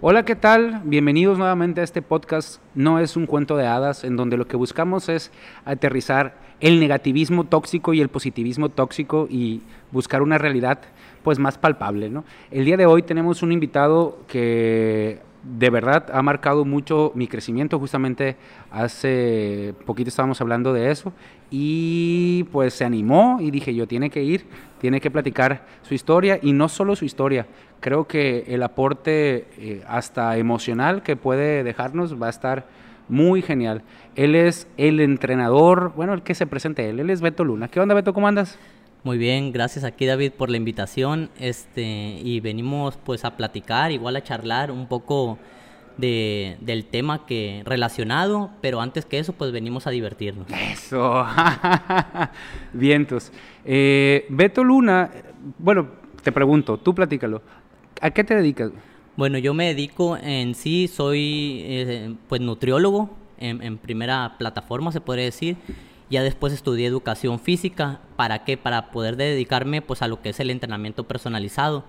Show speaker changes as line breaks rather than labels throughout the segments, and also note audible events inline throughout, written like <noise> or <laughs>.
Hola, ¿qué tal? Bienvenidos nuevamente a este podcast No es un cuento de hadas, en donde lo que buscamos es aterrizar el negativismo tóxico y el positivismo tóxico y buscar una realidad pues más palpable. ¿no? El día de hoy tenemos un invitado que de verdad ha marcado mucho mi crecimiento, justamente hace poquito estábamos hablando de eso y pues se animó y dije yo tiene que ir, tiene que platicar su historia y no solo su historia, creo que el aporte eh, hasta emocional que puede dejarnos va a estar muy genial. Él es el entrenador, bueno, el que se presente él, él es Beto Luna. ¿Qué onda Beto, cómo andas?
Muy bien, gracias aquí David por la invitación, este, y venimos pues a platicar, igual a charlar un poco de, del tema que relacionado, pero antes que eso pues venimos a divertirnos.
Eso, <laughs> vientos. Eh, Beto Luna, bueno, te pregunto, tú platícalo, ¿a qué te dedicas?
Bueno, yo me dedico en sí, soy eh, pues nutriólogo en, primera plataforma, se podría decir. Ya después estudié educación física. ¿Para qué? Para poder dedicarme pues a lo que es el entrenamiento personalizado.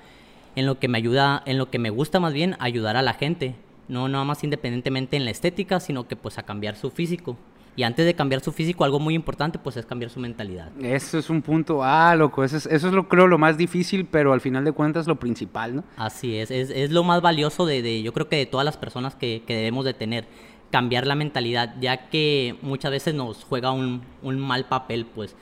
En lo que me ayuda, en lo que me gusta más bien, ayudar a la gente. No nada más independientemente en la estética, sino que pues a cambiar su físico. Y antes de cambiar su físico, algo muy importante, pues es cambiar su mentalidad.
Eso es un punto, ah, loco, eso es, eso es lo creo lo más difícil, pero al final de cuentas lo principal, ¿no?
Así es, es, es lo más valioso de, de, yo creo que de todas las personas que, que, debemos de tener, cambiar la mentalidad, ya que muchas veces nos juega un, un mal papel, pues.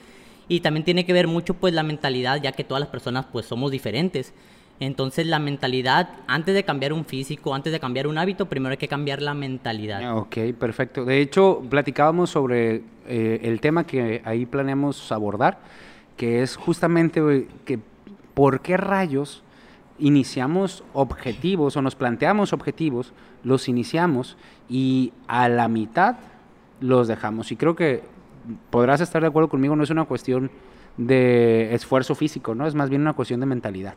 Y también tiene que ver mucho, pues, la mentalidad, ya que todas las personas, pues, somos diferentes. Entonces la mentalidad, antes de cambiar un físico, antes de cambiar un hábito, primero hay que cambiar la mentalidad.
Ah, ok, perfecto. De hecho, platicábamos sobre eh, el tema que ahí planeamos abordar, que es justamente que por qué rayos iniciamos objetivos o nos planteamos objetivos, los iniciamos y a la mitad los dejamos. Y creo que podrás estar de acuerdo conmigo, no es una cuestión de esfuerzo físico, ¿no? Es más bien una cuestión de mentalidad.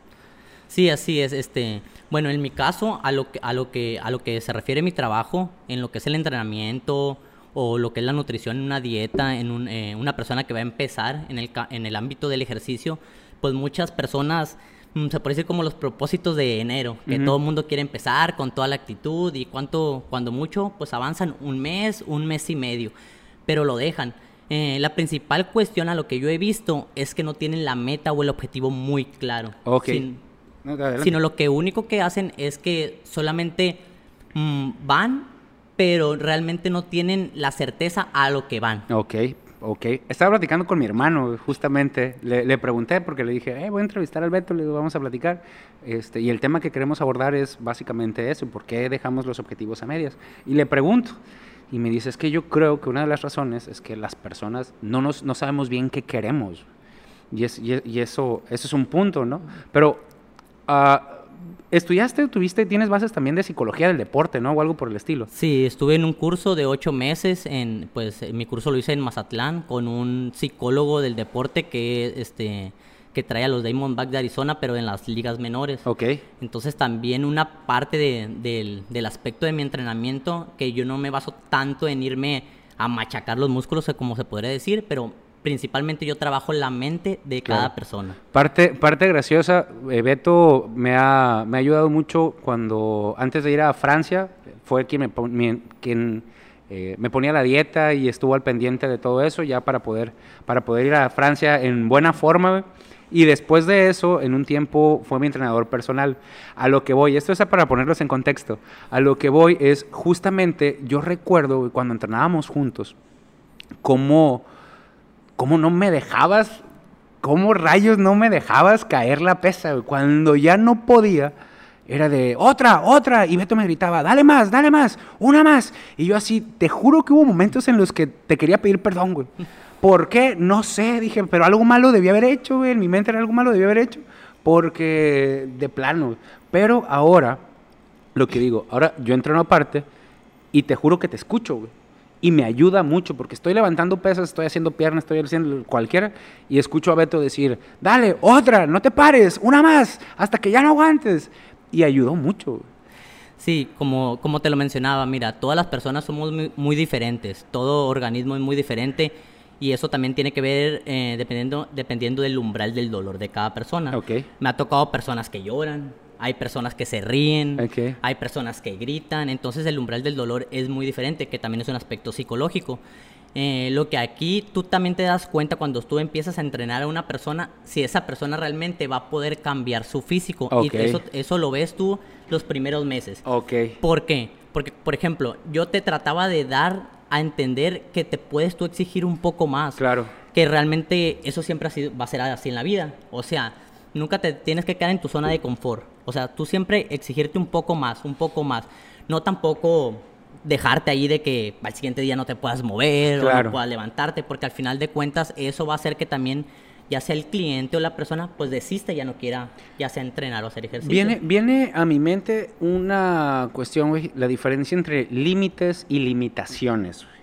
Sí, así es. Este, bueno, en mi caso, a lo que, a lo que, a lo que se refiere mi trabajo, en lo que es el entrenamiento o lo que es la nutrición en una dieta, en eh, una persona que va a empezar en el, en el ámbito del ejercicio, pues muchas personas mm, se puede decir como los propósitos de enero, que todo el mundo quiere empezar con toda la actitud y cuánto, cuando mucho, pues avanzan un mes, un mes y medio, pero lo dejan. Eh, la principal cuestión a lo que yo he visto es que no tienen la meta o el objetivo muy claro. Sino lo que único que hacen es que solamente mm, van, pero realmente no tienen la certeza a lo que van.
Ok, ok. Estaba platicando con mi hermano, justamente. Le, pregunté porque le dije, eh, voy a entrevistar al Beto, le digo, vamos a platicar. Este, y el tema que queremos abordar es básicamente eso, ¿por qué dejamos los objetivos a medias? Y le pregunto. Y me dice, es que yo creo que una de las razones es que las personas no, nos, no sabemos bien qué queremos. Y, es, y, eso, eso es un punto, ¿no? Pero Uh, ¿Estudiaste, tuviste, tienes bases también de psicología del deporte, ¿no? O algo por el estilo.
Sí, estuve en un curso de ocho meses, en, pues mi curso lo hice en Mazatlán con un psicólogo del deporte que, este, que trae a los Diamondbacks de Arizona, pero en las ligas menores.
Ok.
Entonces también una parte de, del, del aspecto de mi entrenamiento, que yo no me baso tanto en irme a machacar los músculos, como se podría decir, pero principalmente yo trabajo la mente de cada persona.
Parte, parte graciosa, eh, Beto me ha, me ha ayudado mucho cuando, antes de ir a Francia, fue quien me, quien, eh, me ponía la dieta y estuvo al pendiente de todo eso ya para poder, para poder ir a Francia en buena forma. Y después de eso, en un tiempo, fue mi entrenador personal. A lo que voy, esto es para ponerlos en contexto, a lo que voy es justamente, yo recuerdo cuando entrenábamos juntos, cómo ¿cómo no me dejabas? ¿Cómo rayos no me dejabas caer la pesa? Cuando ya no podía, era de otra, otra. Y Beto me gritaba, dale más, dale más, una más. Y yo así, te juro que hubo momentos en los que te quería pedir perdón, güey. ¿Por qué? No sé, dije, pero algo malo debía haber hecho, güey. En mi mente era algo malo debía haber hecho. Porque de plano. Pero ahora, lo que digo, ahora yo entreno aparte y te juro que te escucho, güey y me ayuda mucho porque estoy levantando pesas, estoy haciendo piernas, estoy haciendo cualquiera y escucho a Beto decir, dale, otra, no te pares, una más, hasta que ya no aguantes. Y ayudó mucho.
Sí, como, como te lo mencionaba, mira, todas las personas somos muy, muy diferentes, todo organismo es muy diferente y eso también tiene que ver eh, dependiendo, dependiendo del umbral del dolor de cada persona.
Ok.
Me ha tocado personas que lloran, hay personas que se ríen, hay personas que gritan, entonces el umbral del dolor es muy diferente, que también es un aspecto psicológico. Eh, lo que aquí tú también te das cuenta cuando tú empiezas a entrenar a una persona, si esa persona realmente va a poder cambiar su físico.
Ok.
Y eso, eso lo ves tú los primeros meses.
Ok.
¿Por qué? Porque, por ejemplo, yo te trataba de dar a entender que te puedes tú exigir un poco más.
Claro.
Que realmente eso siempre ha sido- va a ser así en la vida. O sea, nunca te tienes que quedar en tu zona de confort. O sea, tú siempre exigirte un poco más, un poco más. No tampoco dejarte ahí de que al siguiente día no te puedas mover o no puedas levantarte, porque al final de cuentas eso va a hacer que también ya sea el cliente o la persona pues desiste, ya no quiera ya sea entrenar o hacer ejercicio.
Viene, viene a mi mente una cuestión, güey, la diferencia entre límites y limitaciones. güey,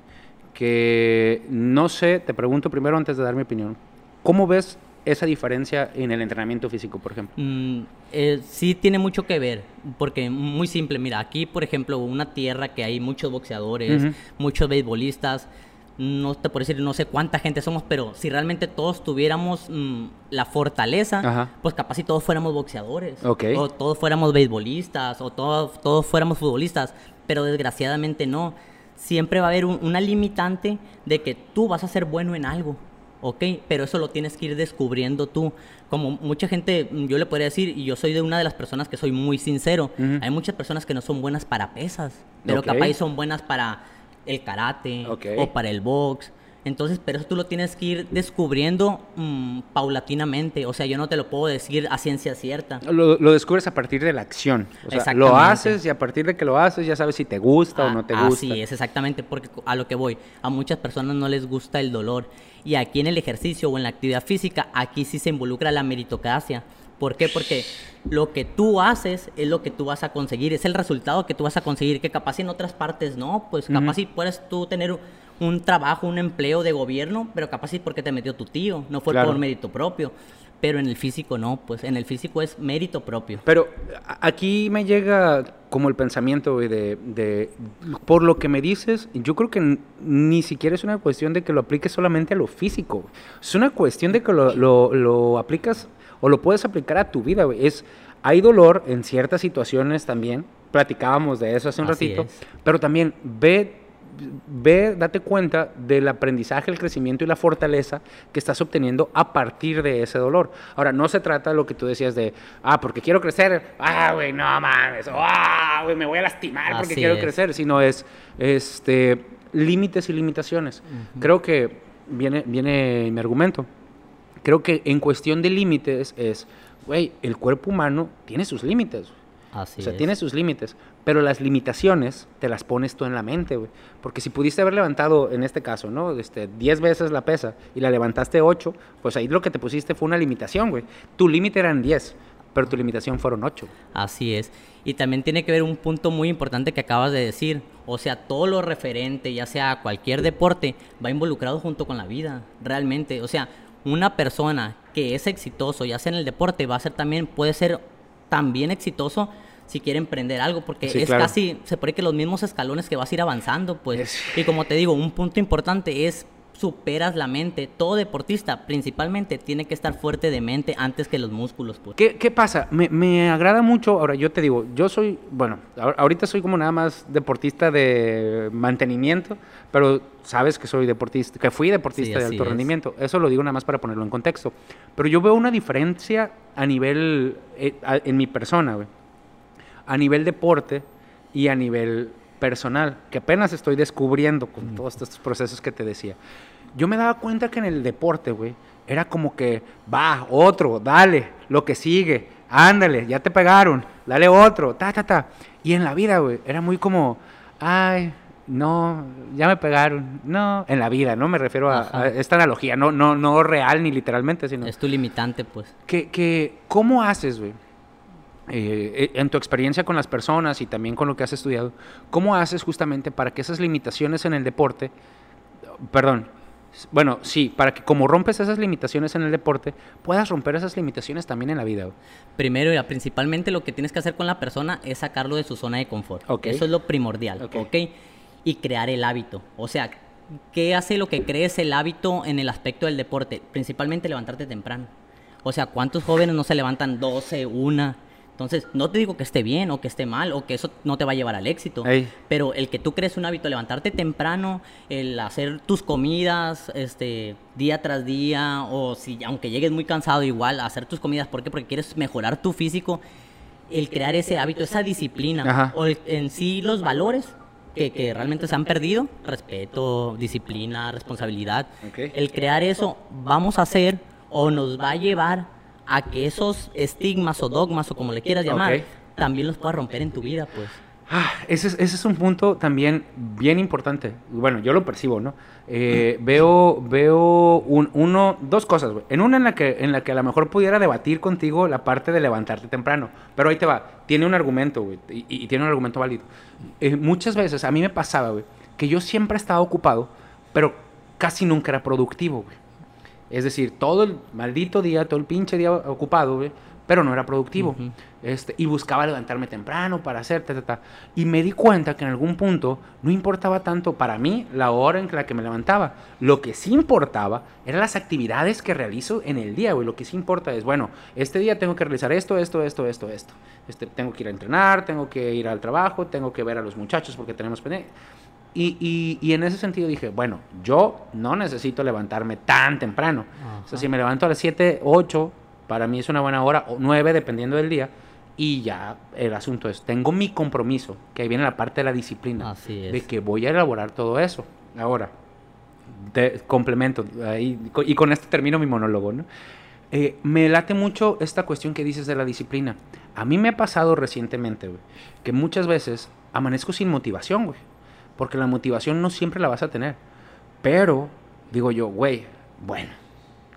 Que no sé, te pregunto primero antes de dar mi opinión. ¿Cómo ves esa diferencia en el entrenamiento físico, por ejemplo?
Mm, eh, sí tiene mucho que ver, porque muy simple, mira, aquí por ejemplo una tierra que hay muchos boxeadores,
Ujú.
muchos beisbolistas, no te puedo decir no sé cuánta gente somos, pero si realmente todos tuviéramos mm, la fortaleza,
Ajá.
pues capaz si todos fuéramos boxeadores,
Ok.
o todos fuéramos beisbolistas, o todos, todos fuéramos futbolistas, pero desgraciadamente no. Siempre va a haber un- una limitante de que tú vas a ser bueno en algo. ¿Ok? Pero eso lo tienes que ir descubriendo tú. Como mucha gente, mm, yo le podría decir, y yo soy de una de las personas que soy muy sincero, hay muchas personas que no son buenas para pesas, pero capaz son buenas para el karate o para el box. Entonces, pero eso tú lo tienes que ir descubriendo mm, paulatinamente. O sea, yo no te lo puedo decir a ciencia cierta.
Lo, lo descubres a partir de la acción. O sea, lo haces y a partir de que lo haces ya sabes si te gusta o
Ah,
no te gusta.
Así es, exactamente, porque a lo que voy, a muchas personas no les gusta el dolor. Y aquí en el ejercicio o en la actividad física, aquí sí se involucra la meritocracia. ¿Por qué? Porque lo que tú haces es lo que tú vas a conseguir, es el resultado que tú vas a conseguir, que capaz en otras partes no, pues capaz
Ujú.
si puedes tú tener un trabajo, un empleo de gobierno, pero capaz sí porque te metió tu tío, no fue
Claro.
por mérito propio. Pero en el físico no, pues en el físico es mérito propio.
Pero aquí me llega como el pensamiento güey, de, de, por lo que me dices, yo creo que ni siquiera es una cuestión de que lo apliques solamente a lo físico. Es una cuestión de que lo, lo- lo aplicas o lo puedes aplicar a tu vida. güey. Es, hay dolor en ciertas situaciones también. Platicábamos de eso hace un
Así
ratito.
es.
Pero también ve ve, date cuenta del aprendizaje, el crecimiento y la fortaleza que estás obteniendo a partir de ese dolor. Ahora, no se trata de lo que tú decías de, ah, porque quiero crecer, ah, güey, no mames, ah, güey, me voy a lastimar porque quiero
es.
crecer, sino es, este, límites y limitaciones. Creo que viene, viene mi argumento. Creo que en cuestión de límites es, güey, el cuerpo humano tiene sus límites.
Así
O sea,
es.
tiene sus límites, pero las limitaciones te las pones tú en la mente, güey. Porque si pudiste haber levantado, en este caso, ¿no? Este, 10 veces la pesa y la levantaste 8, pues ahí lo que te pusiste fue una limitación, güey. Tu límite eran 10, pero tu limitación fueron 8.
Así es. Y también tiene que ver un punto muy importante que acabas de decir. O sea, todo lo referente, ya sea cualquier deporte, va involucrado junto con la vida, realmente. O sea, una persona que es exitoso, ya sea en el deporte, va a ser también, puede ser también exitoso si quiere emprender algo, porque
Sí,
es
claro.
casi, se puede que los mismos escalones que vas a ir avanzando, pues.
Es-
Y como te digo, un punto importante es superas la mente. Todo deportista, principalmente, tiene que estar fuerte de mente antes que los músculos, pues.
¿Qué, qué pasa? Me, me agrada mucho, ahora yo te digo, yo soy, bueno, ahor- ahorita soy como nada más deportista de mantenimiento, pero sabes que soy deportista, que fui deportista
Sí,
de alto
es.
rendimiento. Eso lo digo nada más para ponerlo en contexto. Pero yo veo una diferencia a nivel, eh, en mi persona, güey. A nivel deporte y a nivel personal, que apenas estoy descubriendo con todos estos procesos que te decía. Yo me daba cuenta que en el deporte, güey, era como que, va, otro, dale, lo que sigue, ándale, ya te pegaron, dale otro, ta, ta, ta. Y en la vida, güey, era muy como, ay, no, ya me pegaron, no, en la vida, ¿no? Me refiero a, a esta analogía, no, no, no real ni literalmente, sino
Es tu limitante, pues.
que, que ¿cómo haces, güey? Eh, en tu experiencia con las personas y también con lo que has estudiado, ¿cómo haces justamente para que esas limitaciones en el deporte, perdón, bueno, sí, para que como rompes esas limitaciones en el deporte, puedas romper esas limitaciones también en la vida?
Primero, ya, principalmente lo que tienes que hacer con la persona es sacarlo de su zona de confort.
Ok.
Eso es lo primordial,
Ok.
¿ok? Y crear el hábito. O sea, ¿qué hace lo que crees el hábito en el aspecto del deporte? Principalmente levantarte temprano. O sea, ¿cuántos jóvenes no se levantan 12, una? Entonces, no te digo que esté bien o que esté mal o que eso no te va a llevar al éxito.
Ey.
Pero el que tú crees un hábito, levantarte temprano, el hacer tus comidas este, día tras día, o si aunque llegues muy cansado, igual hacer tus comidas. ¿Por qué? Porque quieres mejorar tu físico. El crear ese hábito, esa disciplina,
Ajá.
o el- en sí los valores que, que realmente se han perdido, respeto, disciplina, responsabilidad. El crear eso vamos a hacer o nos va a llevar a que esos estigmas o dogmas o como le quieras llamar,
Ok.
también los puedas romper en tu vida, pues.
Ah, ese, es, ese es un punto también bien importante. Bueno, yo lo percibo, ¿no? Eh, veo veo un- uno, dos cosas, güey. En una en la, que, en la que a lo mejor pudiera debatir contigo la parte de levantarte temprano. Pero ahí te va. Tiene un argumento, güey. Y, y tiene un argumento válido. Eh, muchas veces a mí me pasaba, güey, que yo siempre estaba ocupado, pero casi nunca era productivo, güey. Es decir, todo el maldito día, todo el pinche día ocupado, güey, pero no era productivo. Este, y buscaba levantarme temprano para hacer, ta, ta, ta. Y me di cuenta que en algún punto no importaba tanto para mí la hora en la que me levantaba. Lo que sí importaba eran las actividades que realizo en el día, güey. Lo que sí importa es, bueno, este día tengo que realizar esto, esto, esto, esto, esto. Este, tengo que ir a entrenar, tengo que ir al trabajo, tengo que ver a los muchachos porque tenemos pendiente. Y, y, y en ese sentido dije, bueno, yo no necesito levantarme tan temprano. O sea, si me levanto a las 7, 8, para mí es una buena hora, o 9, dependiendo del día. Y ya el asunto es, tengo mi compromiso, que ahí viene la parte de la disciplina,
Así es.
de que voy a elaborar todo eso. Ahora, complemento, ahí, y con esto termino mi monólogo, ¿no? Eh, me late mucho esta cuestión que dices de la disciplina. A mí me ha pasado recientemente, güey, que muchas veces amanezco sin motivación, güey. Porque la motivación no siempre la vas a tener. Pero, digo yo, güey, bueno,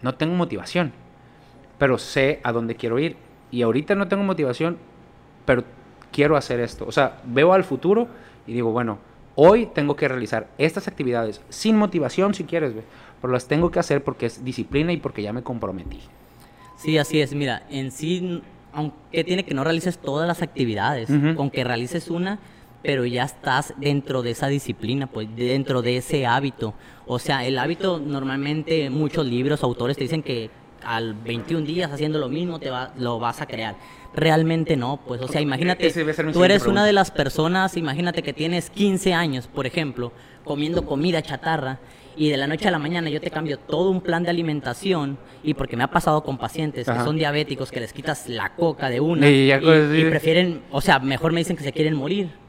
no tengo motivación. Pero sé a dónde quiero ir. Y ahorita no tengo motivación, pero quiero hacer esto. O sea, veo al futuro y digo, bueno, hoy tengo que realizar estas actividades sin motivación si quieres, güey. Pero las tengo que hacer porque es disciplina y porque ya me comprometí.
Sí, así es. Mira, en sí, aunque tiene que no realices todas las actividades,
Ujú.
con que realices una, pero ya estás dentro de esa disciplina, pues dentro de ese hábito. O sea, el hábito normalmente muchos libros, autores te dicen que al 21 días haciendo lo mismo te va, lo vas a crear. Realmente no, pues, o sea, imagínate, tú eres una de las personas, imagínate que tienes 15 años, por ejemplo, comiendo comida chatarra y de la noche a la mañana yo te cambio todo un plan de alimentación y porque me ha pasado con pacientes
Ajá.
que son diabéticos que les quitas la coca de una
Y
prefieren, o sea, mejor me dicen que se quieren morir.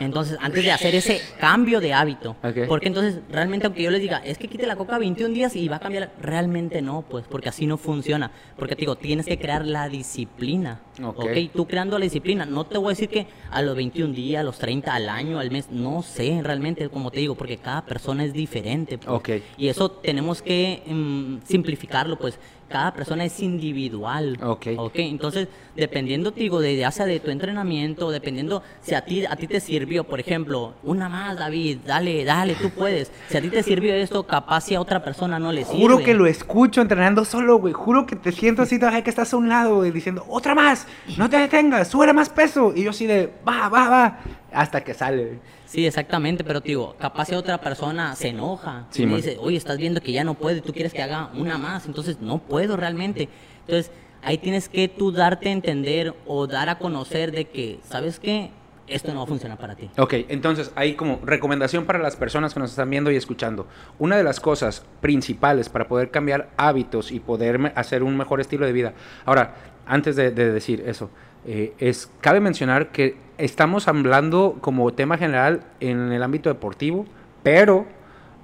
Entonces, antes de hacer ese cambio de hábito, porque entonces realmente aunque yo les diga, es que quite la coca 21 días y va a cambiar, realmente no, pues, porque así no funciona. Porque te digo, tienes que crear la disciplina.
Ok.
ok, tú creando la disciplina, no te voy a decir que a los 21 días, a los 30, al año, al mes, no sé realmente, como te digo, porque cada persona es diferente. pues.
Ok.
Y eso tenemos que mm, simplificarlo, pues cada persona es individual.
Ok.
Ok, entonces, dependiendo, te digo, de ya sea de tu entrenamiento, dependiendo si a ti, a ti te sirvió, por ejemplo, una más, David, dale, dale, tú puedes. Si a ti te sirvió esto, capaz si a otra persona no le sirve.
Juro que lo escucho entrenando solo, güey. Juro que te siento así, todavía que estás a un lado, güey, diciendo, otra más, no te detengas, sube más peso. Y yo así de, va, va, va, hasta que sale.
Sí, exactamente, pero digo, capaz si otra persona se enoja
Sí,
y me
man.
dice, oye, estás viendo que ya no puedo y tú quieres que haga una más, entonces no puedo realmente. Entonces, ahí tienes que tú darte a entender o dar a conocer de que, ¿sabes qué? Esto no va a funcionar para ti.
Ok, entonces hay como recomendación para las personas que nos están viendo y escuchando. Una de las cosas principales para poder cambiar hábitos y poder hacer un mejor estilo de vida. Ahora, antes de, de decir eso, eh, es cabe mencionar que estamos hablando como tema general en el ámbito deportivo, pero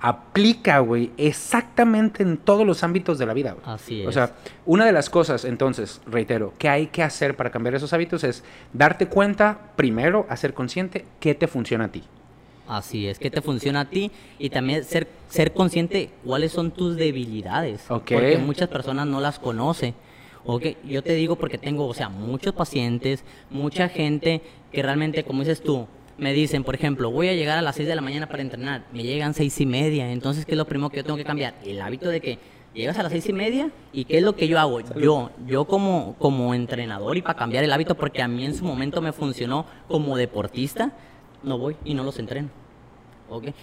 aplica, güey, exactamente en todos los ámbitos de la vida. güey.
Así
O
es.
sea, una de las cosas, entonces, reitero, que hay que hacer para cambiar esos hábitos es darte cuenta, primero, hacer consciente qué te funciona a ti.
Así es, que te funciona a ti y también ser, ser consciente cuáles son tus debilidades. Porque muchas personas no las conocen. Ok, yo te digo porque tengo, o sea, muchos pacientes, mucha gente que realmente, como dices tú, me dicen, por ejemplo, voy a llegar a las 6 de la mañana para entrenar, me llegan seis y media, entonces, ¿qué es lo primero que yo tengo que cambiar? El hábito de que llegas a las seis y media y ¿qué es lo que yo hago? Yo, yo como, como entrenador y para cambiar el hábito, porque a mí en su momento me funcionó como deportista, no voy y no los entreno.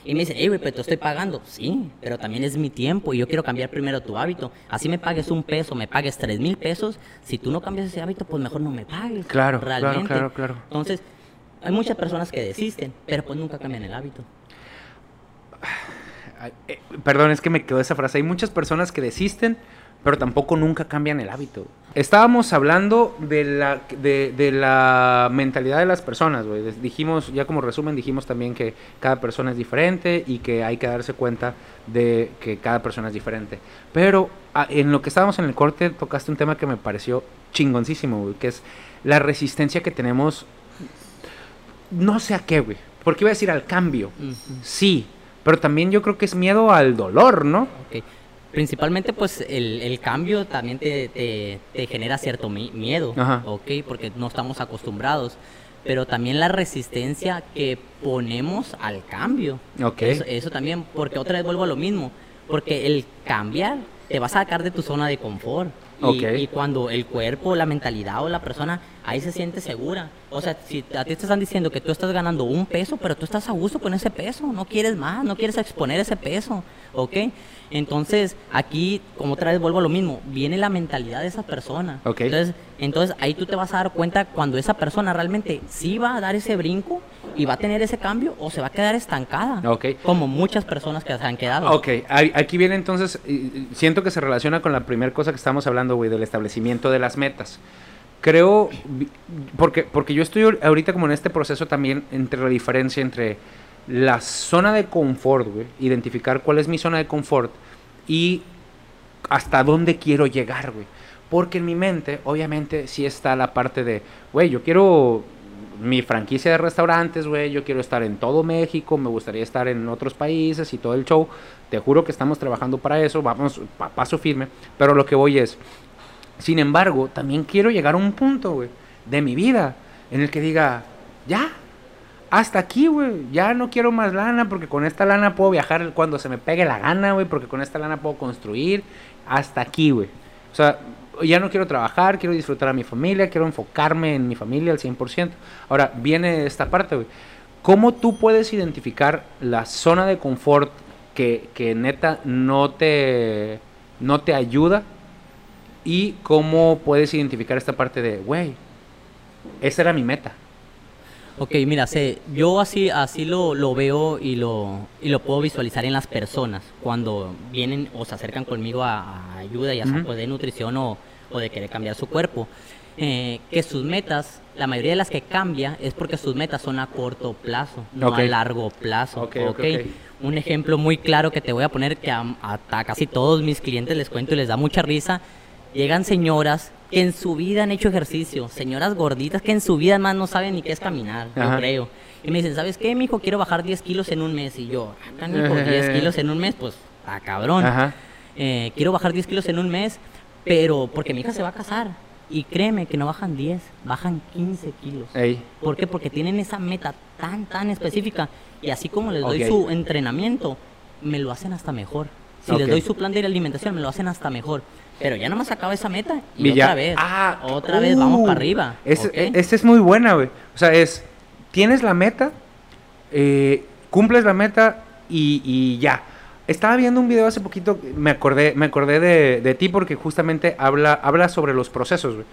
Y me dicen, hey, güey, pero te estoy pagando. Sí, pero también es mi tiempo y yo quiero cambiar primero tu hábito. Así me pagues un peso, me pagues tres mil pesos. Si tú no cambias ese hábito, pues mejor no me pagues.
Claro, claro, claro, claro.
Entonces, hay muchas personas que desisten, pero pues nunca cambian el hábito.
Eh, perdón, es que me quedó esa frase. Hay muchas personas que desisten, pero tampoco nunca cambian el hábito. Estábamos hablando de la, de, la mentalidad de las personas, güey. Dijimos, ya como resumen, dijimos también que cada persona es diferente y que hay que darse cuenta de que cada persona es diferente. Pero en lo que estábamos en el corte, tocaste un tema que me pareció chingoncísimo, güey, que es la resistencia que tenemos, no sé a qué, güey. Porque iba a decir al cambio. Sí, pero también yo creo que es miedo al dolor, ¿no?
Principalmente, pues, el, cambio también te, genera cierto miedo, ¿ok? Porque no estamos acostumbrados. Pero también la resistencia que ponemos al cambio.
Ok.
Eso, también, porque otra vez vuelvo a lo mismo. Porque el cambiar te va a sacar de tu zona de confort. Y, y, cuando el cuerpo, la mentalidad o la persona ahí se siente segura. O sea, si a ti te están diciendo que tú estás ganando un peso, pero tú estás a gusto con ese peso, no quieres más, no quieres exponer ese peso, ¿ok? Entonces, aquí, como otra vez vuelvo a lo mismo, viene la mentalidad de esa persona. Entonces, entonces, ahí tú te vas a dar cuenta cuando esa persona realmente sí va a dar ese brinco y va a tener ese cambio o se va a quedar estancada.
Okay.
Como muchas personas que se han quedado.
Ok, aquí viene entonces, siento que se relaciona con la primera cosa que estamos hablando, güey, del establecimiento de las metas. Creo, porque, porque yo estoy ahorita como en este proceso también entre la diferencia entre la zona de confort, güey, identificar cuál es mi zona de confort y hasta dónde quiero llegar, güey. Porque en mi mente, obviamente, sí está la parte de, güey, yo quiero mi franquicia de restaurantes, güey, yo quiero estar en todo México, me gustaría estar en otros países y todo el show. Te juro que estamos trabajando para eso, vamos paso firme, pero lo que voy es, sin embargo, también quiero llegar a un punto, güey, de mi vida en el que diga, ya, hasta aquí, güey. Ya no quiero más lana porque con esta lana puedo viajar cuando se me pegue la gana, güey. Porque con esta lana puedo construir. Hasta aquí, güey. O sea, ya no quiero trabajar, quiero disfrutar a mi familia, quiero enfocarme en mi familia al 100%. Ahora, viene esta parte, güey. ¿Cómo tú puedes identificar la zona de confort que, que neta no te, no te ayuda? Y cómo puedes identificar esta parte de, güey, esa era mi meta
Ok, mira, sé, yo así, así lo, lo veo y lo, y lo puedo visualizar en las personas cuando vienen o se acercan conmigo a, ayuda, ya sea pues, de nutrición o, o, de querer cambiar su cuerpo. Eh, que sus metas, la mayoría de las que cambia es porque sus metas son a corto plazo, no a largo plazo.
Okay, okay.
Un ejemplo muy claro que te voy a poner que a, a casi todos mis clientes les cuento y les da mucha risa. Llegan señoras que en su vida han hecho ejercicio, señoras gorditas que en su vida más no saben ni qué es caminar, yo creo. Y me dicen, ¿sabes qué, mijo? Quiero bajar 10 kilos en un mes. Y yo, acá mijo, 10 kilos en un mes, pues, a cabrón. Eh, quiero bajar 10 kilos en un mes, pero porque mi hija se va a casar. Y créeme que no bajan 10, bajan 15 kilos. ¿Por qué? Porque tienen esa meta tan, tan específica. Y así como les doy su entrenamiento, me lo hacen hasta mejor. Si les doy su plan de alimentación, me lo hacen hasta mejor. Pero ya no me acaba esa meta y otra vez. Ah, otra vez vamos para arriba.
Esa es muy buena, güey. O sea, es, tienes la meta, eh, cumples la meta y, ya. Estaba viendo un video hace poquito, me acordé, me acordé de, ti porque justamente habla, habla sobre los procesos, güey.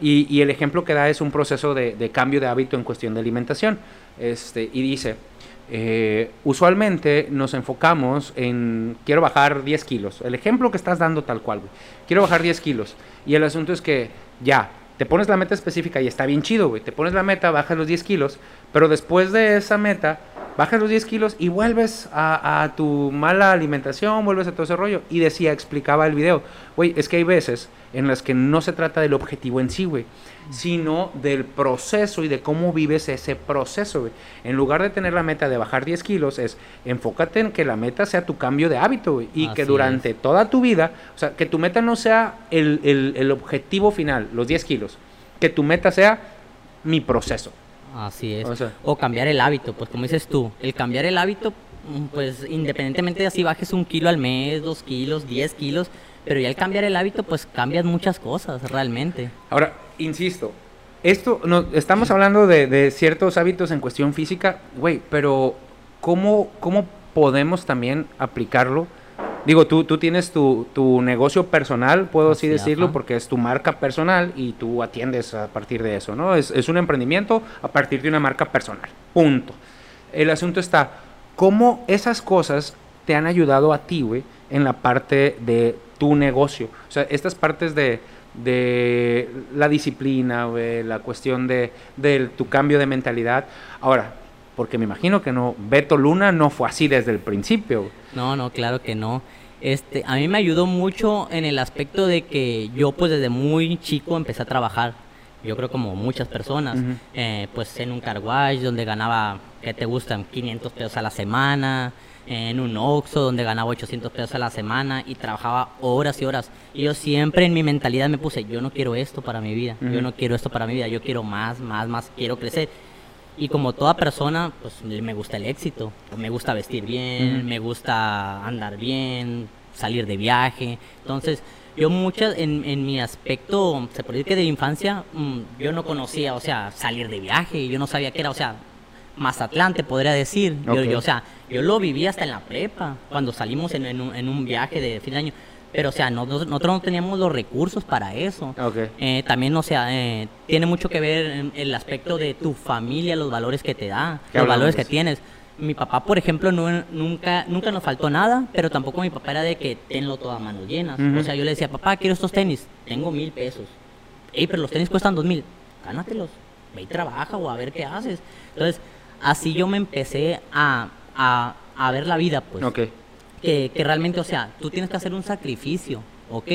Y, el ejemplo que da es un proceso de, de, cambio de hábito en cuestión de alimentación. Este, y dice, eh, usualmente nos enfocamos en quiero bajar 10 kilos. El ejemplo que estás dando tal cual, güey. Quiero bajar 10 kilos. Y el asunto es que ya, te pones la meta específica y está bien chido, güey. Te pones la meta, bajas los 10 kilos, pero después de esa meta bajas los 10 kilos y vuelves a, a tu mala alimentación, vuelves a todo ese rollo. Y decía, explicaba el video, güey, es que hay veces en las que no se trata del objetivo en sí, güey, sino del proceso y de cómo vives ese proceso, güey. En lugar de tener la meta de bajar 10 kilos, es enfócate en que la meta sea tu cambio de hábito, güey, y que durante toda tu vida, o sea, que tu meta no sea el, el- el objetivo final, los 10 kilos, que tu meta sea mi proceso.
Así es.
O
cambiar el hábito, pues como dices tú, el cambiar el hábito, mm, pues independientemente de así bajes un kilo al mes, dos kilos, diez kilos, pero ya al cambiar el hábito, pues cambias muchas cosas realmente.
Ahora, insisto, esto, no, estamos hablando de, de ciertos hábitos en cuestión física, güey, pero ¿cómo, ¿cómo podemos también aplicarlo? Digo, tú, tú tienes tu, tu negocio personal, puedo así,
Así,
decirlo,
ajá.
porque es tu marca personal y tú atiendes a partir de eso, ¿no? Es, es un emprendimiento a partir de una marca personal, punto. El asunto está, ¿cómo esas cosas te han ayudado a ti, güey, en la parte de tu negocio? O sea, estas partes de, de la disciplina, güey, la cuestión de, de tu cambio de mentalidad. Ahora, porque me imagino que no, Beto Luna no fue así desde el principio.
No, no, claro que no. Este, a mí me ayudó mucho en el aspecto de que yo pues desde muy chico empecé a trabajar. Yo creo como muchas personas,
Ujú.
eh, pues en un car wash donde ganaba, ¿qué te gustan? 500 pesos a la semana, en un Oxxo donde ganaba 800 pesos a la semana y trabajaba horas y horas. Y yo siempre en mi mentalidad me puse, yo no quiero esto para mi vida,
Ujú.
yo no quiero esto para mi vida, yo quiero más, más, más, quiero crecer. Y como toda persona, pues me gusta el éxito. Me gusta vestir bien, me gusta andar bien, salir de viaje. Entonces, yo muchas, en, en mi aspecto, se puede decir que de infancia, mm, yo no conocía, o sea, salir de viaje. Yo no sabía qué era, o sea, Mazatlán, te podría decir. Yo, yo, o sea, yo lo viví hasta en la prepa, cuando salimos en, en un, en un viaje de fin de año. Pero, o sea, no- nosotros no teníamos los recursos para eso.
Ok.
Eh, también, o sea, eh, tiene mucho que ver el aspecto de tu familia, los valores que te da,
¿Qué
los
hablamos
valores que tienes. Mi papá, por ejemplo, no, nunca, nunca nos faltó nada, pero tampoco mi papá era de que tenlo todo a manos llenas. O sea, yo le decía, papá, quiero estos tenis, tengo mil pesos. Ey, pero los tenis cuestan dos mil, gánatelos, ve y trabaja o a ver qué haces. Entonces, así yo me empecé a, a, a ver la vida, pues
ok.
Que, que realmente, o sea, tú tienes que hacer un sacrificio, ¿ok?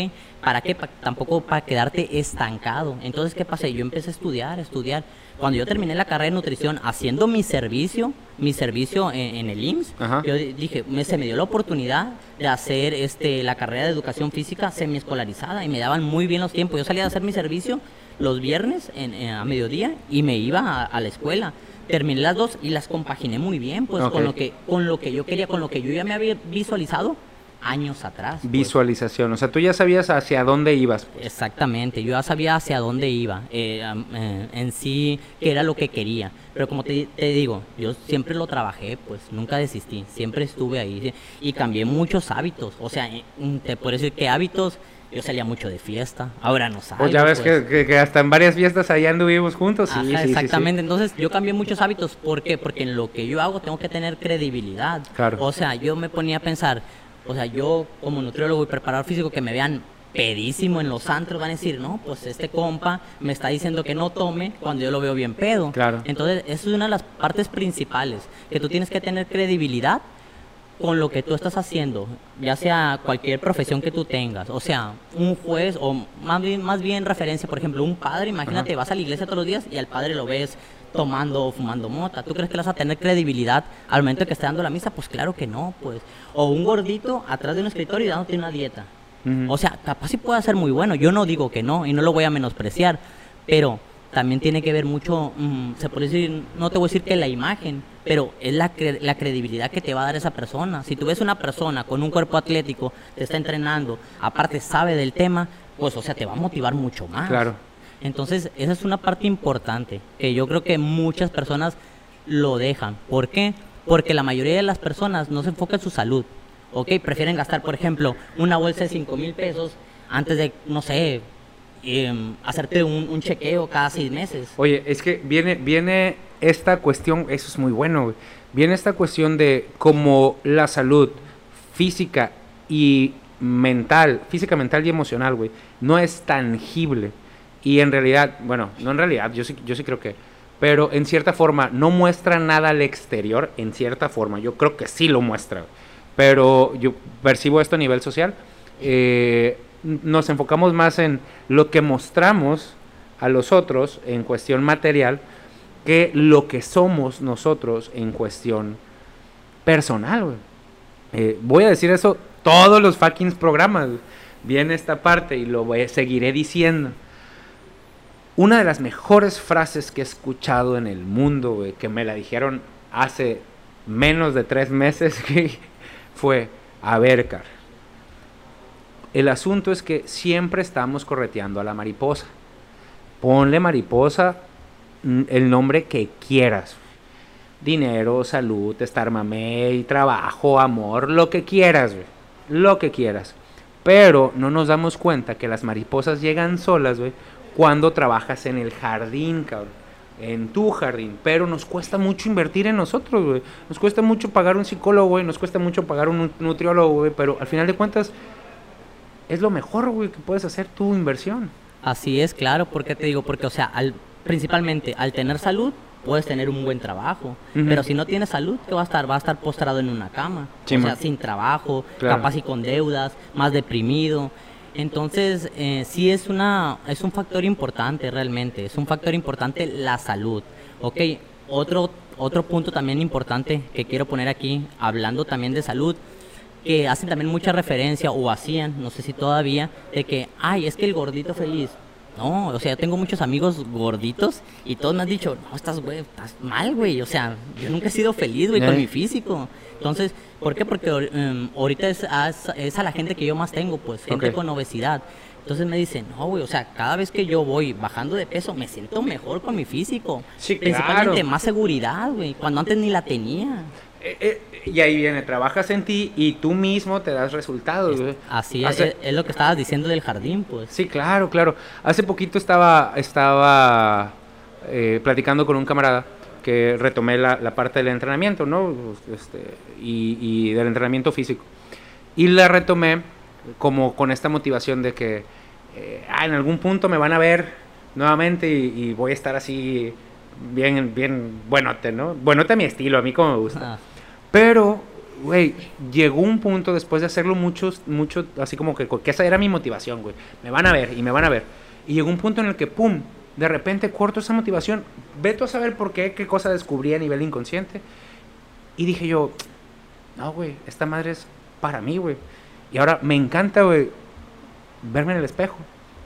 ¿Para qué? Pa- tampoco para quedarte estancado. Entonces, ¿qué pasa? Yo empecé a estudiar, estudiar. Cuando yo terminé la carrera de nutrición, haciendo mi servicio, mi servicio en, en el IMSS,
Ajá.
yo di- dije, me, se me dio la oportunidad de hacer este, la carrera de educación física semiescolarizada y me daban muy bien los tiempos. Yo salía a hacer mi servicio los viernes en- en- a mediodía y me iba a, a la escuela. Terminé las dos y las compaginé muy bien, pues con lo que con lo que yo quería, con lo que yo ya me había visualizado años atrás. pues.
Visualización. O sea, tú ya sabías hacia dónde ibas. pues.
Exactamente, yo ya sabía hacia dónde iba, eh, eh, en sí, qué era lo que quería. Pero como te, te digo, yo siempre lo trabajé, pues nunca desistí, siempre estuve ahí y cambié muchos hábitos. O sea, eh, te puedo decir que hábitos, yo salía mucho de fiesta, ahora no salgo.
Pues ya ves
pues.
que, que- que hasta en varias fiestas allá anduvimos juntos. Sí,
Ajá,
sí, sí, sí.
exactamente. Entonces, yo cambié muchos hábitos. ¿Por qué? Porque en lo que yo hago tengo que tener credibilidad.
Claro.
O sea, yo me ponía a pensar, o sea, yo como nutriólogo y preparador físico que me vean pedísimo en los antros van a decir, no, pues este compa me está diciendo que no tome cuando yo lo veo bien pedo.
Claro.
Entonces, eso es una de las partes principales, que tú tienes que tener credibilidad con lo que tú estás haciendo, ya sea cualquier profesión que tú tengas, o sea, un juez o más bien, más bien referencia, por ejemplo, un padre, imagínate,
Ajá.
vas a la iglesia todos los días y al padre lo ves tomando o fumando mota, ¿tú crees que vas a tener credibilidad al momento de que esté dando la misa? Pues claro que no, pues. O un gordito atrás de un escritorio y dándote una dieta. O sea, capaz sí puede ser muy bueno, yo no digo que no y no lo voy a menospreciar, pero también tiene que ver mucho, mm, se puede decir, no te voy a decir que la imagen, pero es la, cre- la credibilidad que te va a dar esa persona. Si tú ves una persona con un cuerpo atlético, te está entrenando, aparte sabe del tema, pues o sea, te va a motivar mucho más.
Claro.
Entonces, esa es una parte importante que yo creo que muchas personas lo dejan. ¿Por qué? Porque la mayoría de las personas no se enfoca en su salud. ¿Ok? Prefieren gastar, por ejemplo, una bolsa de 5 mil pesos antes de, no sé, em, hacerte un, chequeo cada seis meses.
Oye, es que viene, viene esta cuestión, eso es muy bueno, güey. Viene esta cuestión de cómo la salud física y mental, física, mental y emocional, güey, no es tangible. Y en realidad, bueno, no en realidad, yo sí, yo sí creo que, pero en cierta forma no muestra nada al exterior, en cierta forma, yo creo que sí lo muestra, pero yo percibo esto a nivel social, eh, nos enfocamos más en lo que mostramos a los otros en cuestión material que lo que somos nosotros en cuestión personal. Eh, voy a decir eso todos los fucking programas. Viene esta parte y lo voy- seguiré diciendo. Una de las mejores frases que he escuchado en el mundo, que me la dijeron hace menos de tres meses, <laughs> fue, a ver, el asunto es que siempre estamos correteando a la mariposa. Ponle mariposa mm, el nombre que quieras. Dinero, salud, estar mamey, trabajo, amor, lo que quieras, güey. Lo que quieras. Pero no nos damos cuenta que las mariposas llegan solas, güey, cuando trabajas en el jardín, cabrón. En tu jardín. Pero nos cuesta mucho invertir en nosotros, güey. Nos cuesta mucho pagar un psicólogo, güey. Nos cuesta mucho pagar un nu- nutriólogo, güey. Pero al final de cuentas, es lo mejor, güey, que puedes hacer tu inversión.
Así es, claro, porque te digo, porque, o sea, al, principalmente al tener salud, puedes tener un buen trabajo. Pero si no tienes salud, ¿qué va a estar? Va a estar postrado en una cama.
Sí,
o sea,
man.
sin trabajo,
Claro.
capaz y con deudas, más deprimido. Entonces, eh, sí es, una, es un factor importante realmente, es un factor importante la salud. Ok, otro, otro punto también importante que quiero poner aquí, hablando también de salud, que hacen también mucha referencia o hacían, no sé si todavía, de que, ay, es que el gordito feliz. No, o sea, yo tengo muchos amigos gorditos y todos me han dicho, no, estás, güey, estás mal, güey. O sea, yo nunca he sido feliz, güey, con
Eh.
mi físico. Entonces, ¿por qué? Porque em, ahorita es a, es a la gente que yo más tengo, pues, gente con obesidad. Entonces me dicen, no, güey, o sea, cada vez que yo voy bajando de peso, me siento mejor con mi físico.
Sí,
Principalmente
claro.
más seguridad, güey, cuando antes ni la tenía.
Eh, eh, y ahí viene, trabajas en ti y tú mismo te das resultados.
Así es,
Hace-
es, es lo que estabas diciendo del jardín, pues.
Sí, claro, claro. Hace poquito estaba, estaba eh, platicando con un camarada que retomé la, la parte del entrenamiento, ¿no? Este, y, y del entrenamiento físico. Y la retomé como con esta motivación de que ah, en algún punto me van a ver nuevamente y, y voy a estar así bien, bien buenote, ¿no? Buenote a mi estilo, a mí como me gusta.
Ah,
Pero, güey, llegó un punto después de hacerlo muchos, mucho, así como que, que esa era mi motivación, güey. Me van a ver y me van a ver. Y llegó un punto en el que, pum, de repente corto esa motivación. Veto a saber por qué, qué cosa descubrí a nivel inconsciente. Y dije yo, no, güey, esta madre es para mí, güey. Y ahora me encanta, güey, verme en el espejo.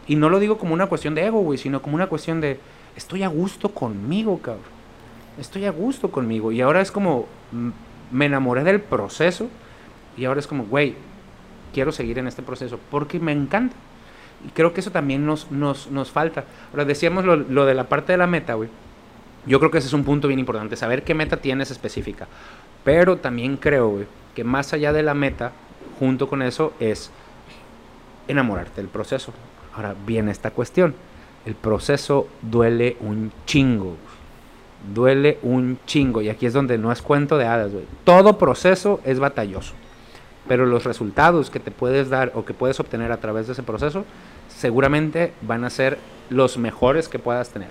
Y no lo digo como una cuestión de ego, güey, sino como una cuestión de, estoy a gusto conmigo, cabrón. Estoy a gusto conmigo. Y ahora es como, mm, me enamoré del proceso. Y ahora es como, güey, quiero seguir en este proceso porque me encanta. Y creo que eso también nos, nos, nos falta. Ahora decíamos lo, lo de la parte de la meta, güey. Yo creo que ese es un punto bien importante, saber qué meta tienes específica. Pero también creo, güey, que más allá de la meta, junto con eso, es enamorarte del proceso. Ahora viene esta cuestión. El proceso duele un chingo. Duele un chingo. Y aquí es donde no es cuento de hadas, güey. Todo proceso es batalloso. Pero los resultados que te puedes dar o que puedes obtener a través de ese proceso, seguramente van a ser los mejores que puedas tener.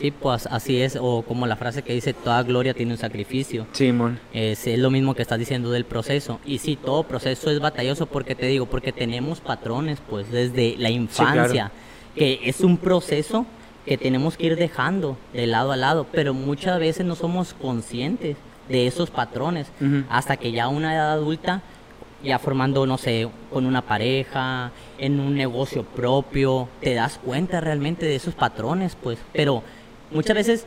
Sí, pues así es, o como la frase que dice, toda gloria tiene un sacrificio.
Simón.
Es, es lo mismo que estás diciendo del proceso. Y sí, todo proceso es batalloso porque te digo, porque tenemos patrones, pues, desde la infancia, que es un proceso que tenemos que ir dejando de lado a lado, pero muchas veces no somos conscientes de esos patrones hasta que ya a una edad adulta, ya formando, no sé, con una pareja, en un negocio propio, te das cuenta realmente de esos patrones, pues, pero muchas veces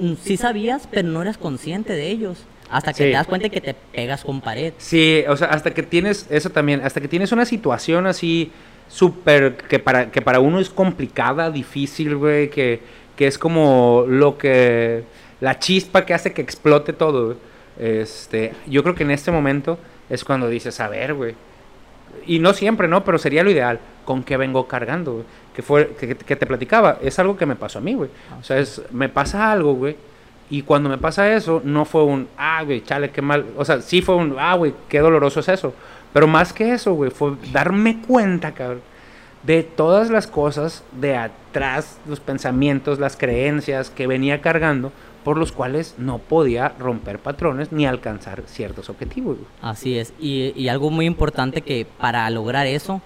mm, sí sabías, pero no eras consciente de ellos. Hasta que
Sí.
te das cuenta que te pegas con pared.
Sí, o sea, hasta que tienes, eso también, hasta que tienes una situación así súper, que para, que para uno es complicada, difícil, güey, que, que es como lo que, la chispa que hace que explote todo, güey. Este, yo creo que en este momento es cuando dices, a ver, güey, y no siempre, ¿no? Pero sería lo ideal. ¿Con qué vengo cargando, güey? Que fue, que, que te platicaba, es algo que me pasó a mí, güey. O sea, es, me pasa algo, güey. Y cuando me pasa eso, no fue un, ah, güey, chale, qué mal. O sea, sí fue un, ah, güey, qué doloroso es eso. Pero más que eso, güey, fue darme cuenta, cabrón, de todas las cosas de atrás, los pensamientos, las creencias que venía cargando, por los cuales no podía romper patrones ni alcanzar ciertos objetivos. güey.
Así es. Y, algo muy importante que para lograr eso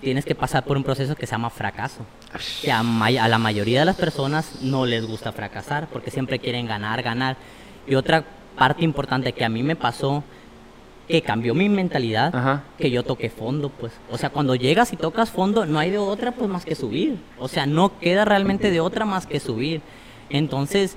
tienes que pasar por un proceso que se llama fracaso. Que a la mayoría de las personas no les gusta fracasar porque siempre quieren ganar, ganar. Y otra parte importante que a mí me pasó, que cambió mi mentalidad,
Ajá.
que yo toqué fondo, pues. O sea, cuando llegas y tocas fondo, no hay de otra, pues, más que subir. O sea, no queda realmente de otra más que subir. Entonces,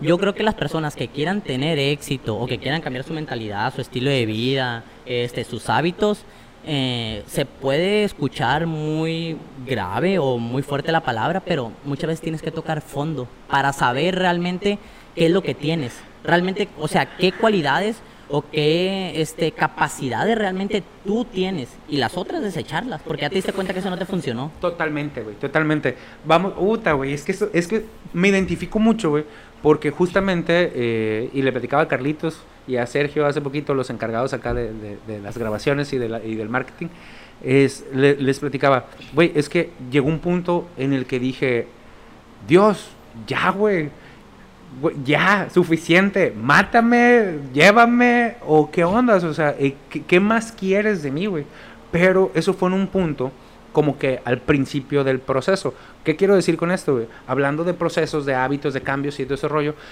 yo creo que las personas que quieran tener éxito o que quieran cambiar su mentalidad, su estilo de vida, este, sus hábitos, eh, se puede escuchar muy grave o muy fuerte la palabra, pero muchas veces tienes que tocar fondo para saber realmente qué es lo que tienes. Realmente, o sea, qué cualidades o qué este, capacidades realmente tú tienes y las otras desecharlas, porque ya te diste cuenta que eso no te funcionó.
Totalmente, güey, totalmente. Vamos, puta, güey, es que, eso- es que me identifico mucho, güey, porque justamente, eh, y le platicaba a Carlitos y a Sergio hace poquito, los encargados acá de, las grabaciones y, del marketing, es, le- les platicaba, güey, es que llegó un punto en el que dije, Dios, ya, güey, ya, suficiente, mátame, llévame, o qué ondas, o sea, eh, ¿qué, qué más quieres de mí, güey? Pero eso fue en un punto como que al principio del proceso. ¿Qué quiero decir con esto, güey? Hablando de procesos, de hábitos, de cambios y de ese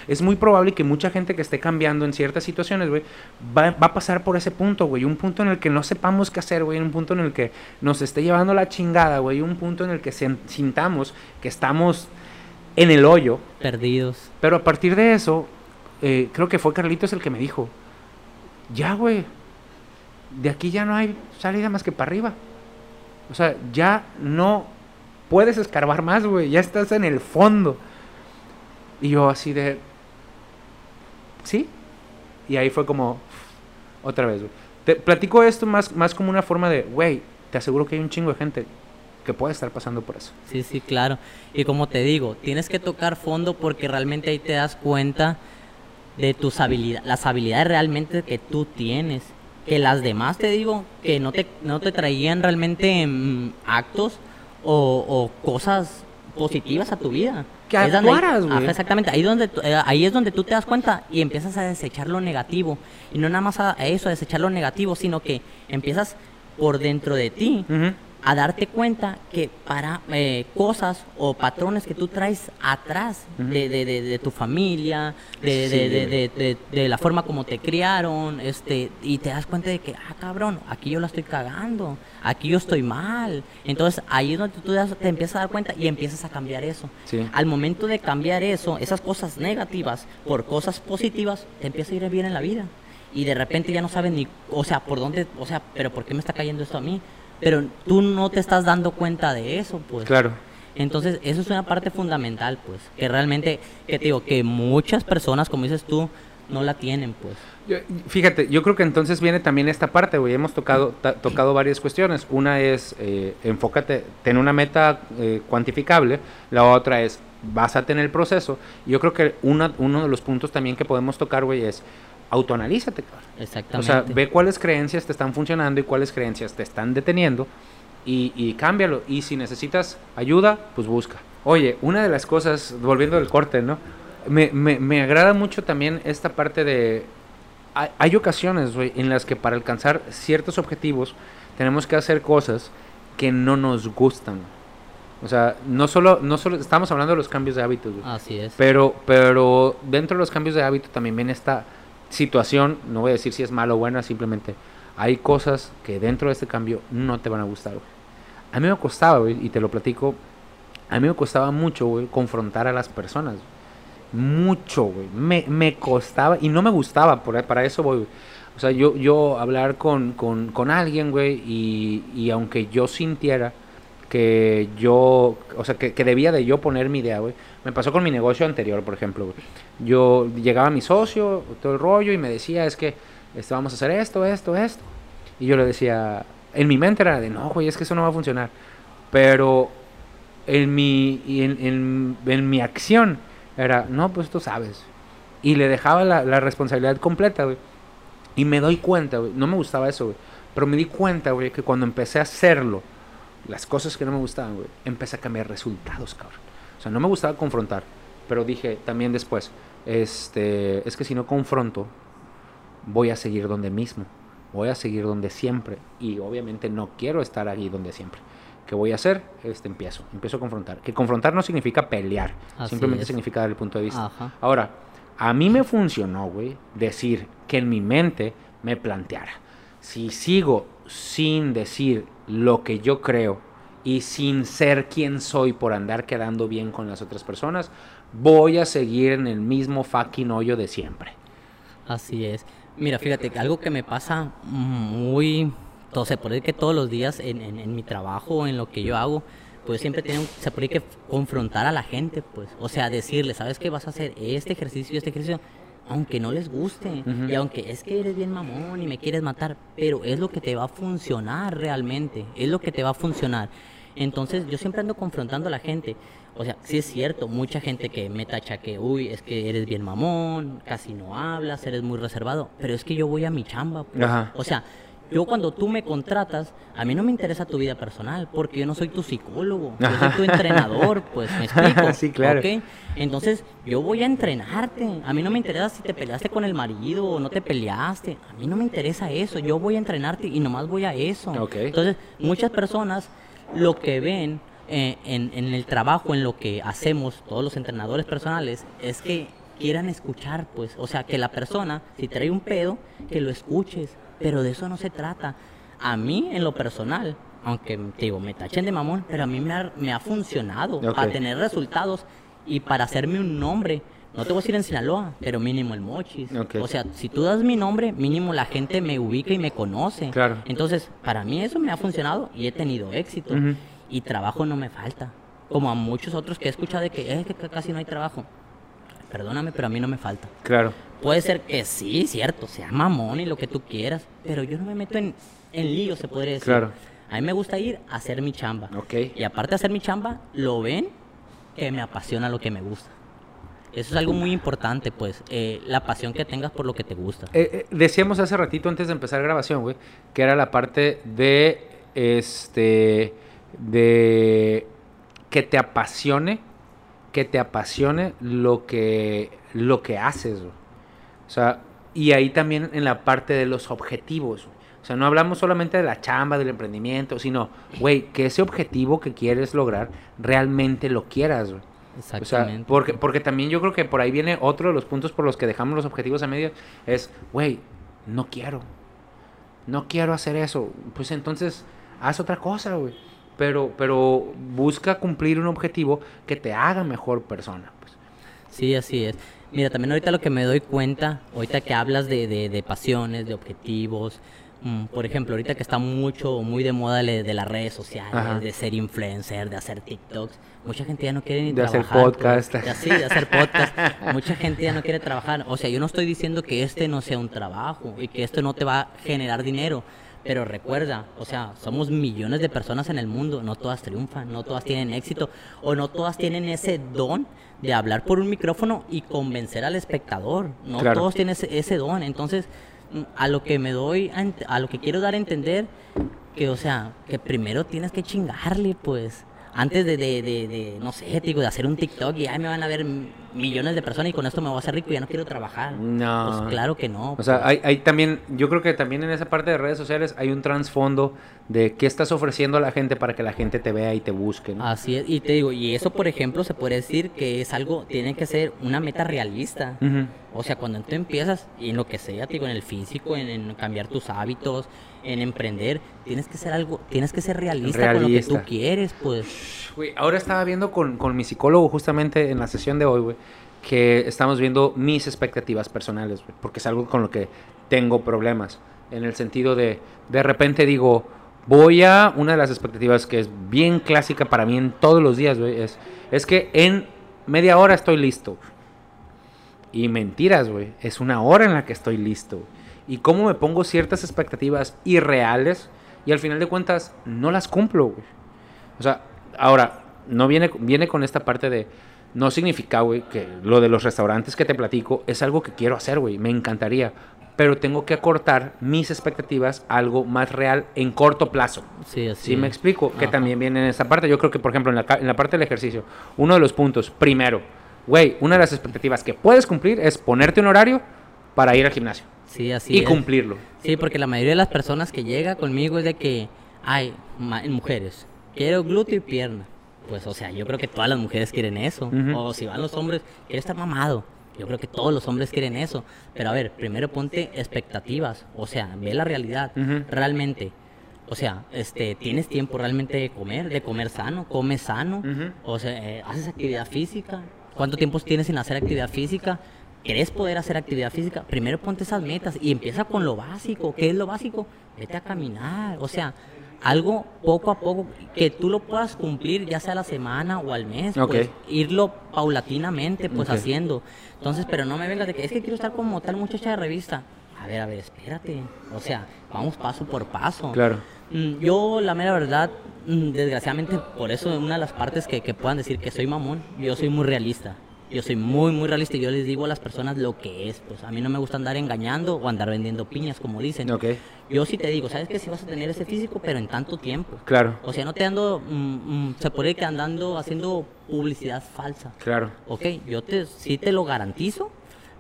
es muy probable que mucha gente que esté cambiando en ciertas situaciones, güey, va, va a pasar por ese punto, güey, un punto en el que no sepamos qué hacer, güey, un punto en el que nos esté llevando la chingada, güey, un punto en el que sintamos que estamos en el hoyo,
Perdidos.
pero a partir de eso, eh, creo que fue Carlitos el que me dijo, ya, güey, de aquí ya no hay salida más que para arriba. O sea, ya no puedes escarbar más, güey, ya estás en el fondo. Y yo así de, ¿sí? Y ahí fue como, otra vez, güey. Te platico esto más, más como una forma de, güey, te aseguro que hay un chingo de gente que puede estar pasando por eso.
Sí, sí, claro. Y como te digo, tienes que tocar fondo porque realmente ahí te das cuenta de tus habilidades, las habilidades realmente que tú tienes. Que las demás, te digo, que no te, no te traían realmente mm, actos o, o cosas positivas a tu vida.
Que
Es donde
actuaras, güey.
Ajá, exactamente, ahí, donde, eh, ahí es donde tú te das cuenta y empiezas a desechar lo negativo. Y no nada más a eso, a desechar lo negativo, sino que empiezas por dentro de ti
Ujú.
A darte cuenta que para eh, cosas o patrones que tú traes atrás de, de- de- de tu familia, de,
Sí,
de- de-
güey.
de- de- de la forma como te criaron, este, y te das cuenta de que, ah, cabrón, aquí yo la estoy cagando, aquí yo estoy mal. Entonces ahí es donde tú te empiezas a dar cuenta y empiezas a cambiar eso.
Sí.
Al momento de cambiar eso, esas cosas negativas por cosas positivas, te empieza a ir bien en la vida. Y de repente ya no sabes ni, o sea, por dónde, o sea, pero ¿por qué me está cayendo esto a mí? Pero tú no te estás dando cuenta de eso, pues.
Claro.
Entonces, eso es una parte fundamental, pues. Que realmente, que te digo, que muchas personas, como dices tú, no la tienen, pues.
Yo- Fíjate, yo creo que entonces viene también esta parte, güey. Hemos tocado, ta- tocado varias cuestiones. Una es, eh, enfócate, ten una meta eh, cuantificable. La otra es, básate en el proceso. Yo creo que una- uno de los puntos también que podemos tocar, güey, es autoanalízate, cabrón. O
Exactamente.
sea, ve cuáles creencias te están funcionando y cuáles creencias te están deteniendo y, y cámbialo. Y si necesitas ayuda, pues busca. Oye, una de las cosas, volviendo al corte, ¿no? Me, me, me agrada mucho también esta parte de... Hay, hay ocasiones, güey, en las que para alcanzar ciertos objetivos tenemos que hacer cosas que no nos gustan. O sea, no solo, no solo estamos hablando de los cambios de hábitos, güey.
Así es.
Pero, pero dentro de los cambios de hábito también viene esta situación, no voy a decir si es mala o buena, simplemente hay cosas que dentro de este cambio no te van a gustar. A mí me costaba, y te lo platico, a mí me costaba mucho, confrontar a las personas. Mucho, güey. Me, me costaba y no me gustaba, para eso voy. O sea, yo, yo hablar con, con, con alguien, güey, y, y aunque yo sintiera que yo, o sea, que, que debía de yo poner mi idea, güey. Me pasó con mi negocio anterior, por ejemplo, güey. Yo llegaba mi socio, todo el rollo, y me decía, es que este, vamos a hacer esto, esto, esto. Y yo le decía, en mi mente era de, no, güey, es que eso no va a funcionar. Pero en mi, en, en- en mi acción era, no, pues tú sabes. Y le dejaba la, la responsabilidad completa, güey. Y me doy cuenta, güey, no me gustaba eso, güey. Pero me di cuenta, güey, que cuando empecé a hacerlo las cosas que no me gustaban, güey, empecé a cambiar resultados, cabrón. O sea, no me gustaba confrontar, pero dije también después, este, es que si no confronto, voy a seguir donde mismo, voy a seguir donde siempre y obviamente no quiero estar ahí donde siempre. ¿Qué voy a hacer? Este empiezo, empiezo a confrontar. Que confrontar no significa pelear,
Así
simplemente
es.
significa dar el punto de vista.
Ajá.
Ahora, a mí me funcionó, güey, decir que en mi mente me planteara. Si sigo sin decir lo que yo creo y sin ser quien soy por andar quedando bien con las otras personas, voy a seguir en el mismo fucking hoyo de siempre.
Así es. Mira, fíjate, que algo que me pasa muy, por ahí que todos los días en, en- en mi trabajo, en lo que yo hago, pues siempre tengo, se puede que confrontar a la gente, pues, o sea, decirle, ¿sabes qué? Vas a hacer este ejercicio y este ejercicio, aunque no les guste, y aunque es que eres bien mamón y me quieres matar, pero es lo que te va a funcionar realmente, es lo que te va a funcionar. Entonces yo siempre ando confrontando a la gente. O sea, sí es cierto, mucha gente que me tacha que, uy, es que eres bien mamón, casi no hablas, eres muy reservado, pero es que yo voy a mi chamba. pues.
Ajá.
O sea, yo cuando tú me contratas, a mí no me interesa tu vida personal, porque yo no soy tu psicólogo, yo soy tu entrenador, pues, ¿me explico? <laughs>
Sí, claro.
¿Ok? Entonces, yo voy a entrenarte. A mí no me interesa si te peleaste con el marido o no te peleaste. A mí no me interesa eso. Yo voy a entrenarte y nomás voy a eso.
Ok.
Entonces, muchas personas lo que ven eh, en, en el trabajo, en lo que hacemos todos los entrenadores personales, es que quieran escuchar, pues. O sea, que la persona, si trae un pedo, que lo escuches. Pero de eso no se trata. A mí, en lo personal, aunque te digo, me tachen de mamón, pero a mí me ha, me ha funcionado
Ok.
para tener resultados y para hacerme un nombre. No te voy a decir en Sinaloa, pero mínimo el Mochis.
Ok.
O sea, si tú das mi nombre, mínimo la gente me ubica y me conoce.
Claro.
Entonces, para mí eso me ha funcionado y he tenido éxito. Y trabajo no me falta. Como a muchos otros que he escuchado de que, "Eh, que casi no hay trabajo. Perdóname, pero a mí no me falta.
Claro.
Puede ser que sí, cierto, sea mamón y lo que tú quieras, pero yo no me meto en, en lío, se podría decir.
Claro.
A mí me gusta ir a hacer mi chamba.
Ok.
Y aparte de hacer mi chamba, lo ven que me apasiona lo que me gusta. Eso es algo muy importante, pues, eh, la pasión que tengas por lo que te gusta.
Eh, eh, decíamos hace ratito antes de empezar grabación, güey, que era la parte de este de que te apasione, que te apasione lo que lo que haces, güey. O sea, y ahí también en la parte de los objetivos, güey. O sea, no hablamos solamente de la chamba, del emprendimiento, sino, güey, que ese objetivo que quieres lograr realmente lo quieras, güey. O sea,
Exactamente.
porque, porque también yo creo que por ahí viene otro de los puntos por los que dejamos los objetivos a medio. Es, güey, no quiero. No quiero hacer eso. Pues entonces, haz otra cosa, güey. Pero, pero busca cumplir un objetivo que te haga mejor persona. Pues.
Sí, así es. Mira, también ahorita lo que me doy cuenta, ahorita que hablas de, de, de pasiones, de objetivos, mm, por ejemplo, ahorita que está mucho, muy de moda de las redes sociales,
Ajá.
de ser influencer, de hacer TikToks, mucha gente ya no quiere ni
De hacer podcast.
pues. Sí, de hacer podcast. <laughs> mucha gente ya no quiere trabajar. O sea, yo no estoy diciendo que este no sea un trabajo y que esto no te va a generar dinero. Pero recuerda, o sea, somos millones de personas en el mundo, no todas triunfan, no todas tienen éxito, o no todas tienen ese don de hablar por un micrófono y convencer al espectador. No
Claro.
todos tienen ese, ese don. Entonces, a lo que me doy, a lo que quiero dar a entender, que, o sea, que primero tienes que chingarle, pues. Antes de, de, de, de, no sé, digo, de hacer un TikTok y ahí me van a ver millones de personas y con esto me voy a hacer rico y ya no quiero trabajar.
No.
Pues claro que no.
O sea,
pues.
hay, hay también, yo creo que también en esa parte de redes sociales hay un trasfondo de qué estás ofreciendo a la gente para que la gente te vea y te busque. ¿no?
Así es, y te digo, y eso por ejemplo se puede decir que es algo, tiene que ser una meta realista. O sea, cuando tú empiezas, y en lo que sea, digo, en el físico, en, en cambiar tus hábitos, en emprender, tienes que ser algo, tienes que ser realista, con lo que
Realista.
tú quieres, pues.
Güey, ahora estaba viendo con, con mi psicólogo justamente en la sesión de hoy, güey, que estamos viendo mis expectativas personales, porque es algo con lo que tengo problemas. En el sentido de, de repente digo, voy a, una de las expectativas que es bien clásica para mí en todos los días, güey, es, es que en media hora estoy listo. Y mentiras, güey, es una hora en la que estoy listo. Y cómo me pongo ciertas expectativas irreales y al final de cuentas no las cumplo, güey. O sea, ahora, no viene, viene con esta parte de, no significa, güey, que lo de los restaurantes que te platico es algo que quiero hacer, güey. Me encantaría. Pero tengo que acortar mis expectativas a algo más real en corto plazo.
Sí, así.
Sí, me explico, que
Ajá.
también viene en esta parte. Yo creo que, por ejemplo, en la, en la parte del ejercicio, uno de los puntos, primero, güey, una de las expectativas que puedes cumplir es ponerte un horario para ir al gimnasio
Sí, así.
y
es.
cumplirlo.
Sí, porque la mayoría de las personas que llega conmigo es de que, ay, ma- mujeres, quiero glúteo y pierna. Pues, o sea, yo creo que todas las mujeres quieren eso. O si van los hombres, quiero estar mamado. Yo creo que todos los hombres quieren eso. Pero a ver, primero ponte expectativas. O sea, ve la realidad. Realmente. O sea, este, tienes tiempo realmente de comer, de comer sano, comes sano. O sea, eh, haces actividad física. ¿Cuánto tiempo tienes sin hacer actividad física? ¿Querés poder hacer actividad física? Primero ponte esas metas y empieza con lo básico. ¿Qué es lo básico? Vete a caminar. O sea, algo poco a poco que tú lo puedas cumplir, ya sea a la semana o al mes. Pues, irlo paulatinamente, pues haciendo. Entonces, pero no me vengas de que es que quiero estar como tal muchacha de revista. A ver, a ver, espérate. O sea, vamos paso por paso.
Claro.
Mm, Yo, la mera verdad, mm, desgraciadamente, por eso una de las partes que, que puedan decir que soy mamón, yo soy muy realista. Yo soy muy, muy realista y yo les digo a las personas lo que es. Pues a mí no me gusta andar engañando o andar vendiendo piñas, como dicen.
Ok.
Yo sí te digo, ¿sabes que Si vas a tener ese físico, pero en tanto tiempo.
Claro.
O sea, no te ando, mm, mm, se puede que andando haciendo publicidad falsa.
Claro.
Ok, yo te, sí te lo garantizo,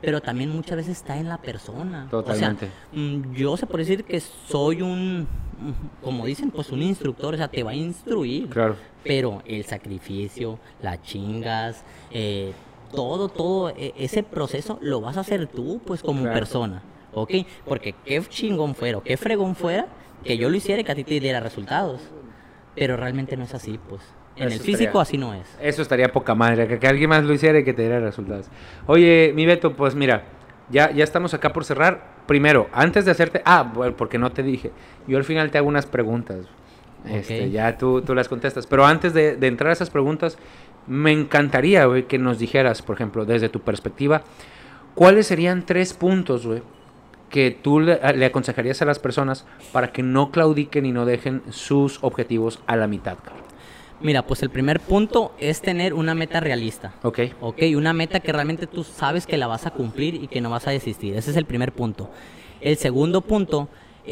pero también muchas veces está en la persona.
Totalmente.
O sea, mm, yo se puede decir que soy un, como dicen, pues un instructor, o sea, te va a instruir.
Claro.
Pero el sacrificio, las chingas, eh, todo, todo, e- ese proceso lo vas a hacer tú, pues como
Claro.
persona. ¿Ok? Porque qué chingón fuera, o qué fregón fuera que yo lo hiciera y que a ti te diera resultados. Pero realmente no es así, pues. En
Eso
el físico
estaría-
así no es.
Eso estaría poca madre, que, que alguien más lo hiciera y que te diera resultados. Oye, mi Beto, pues mira, ya, ya estamos acá por cerrar. Primero, antes de hacerte... Ah, bueno, porque no te dije. Yo al final te hago unas preguntas. Este, ya tú, tú las contestas. Pero antes de, de entrar a esas preguntas, me encantaría, güey, que nos dijeras, por ejemplo, desde tu perspectiva, ¿cuáles serían tres puntos, güey, que tú le, le aconsejarías a las personas para que no claudiquen y no dejen sus objetivos a la mitad, cabrón?
Mira, pues el primer punto es tener una meta realista.
Ok.
Ok, una meta que realmente tú sabes que la vas a cumplir y que no vas a desistir. Ese es el primer punto. El segundo punto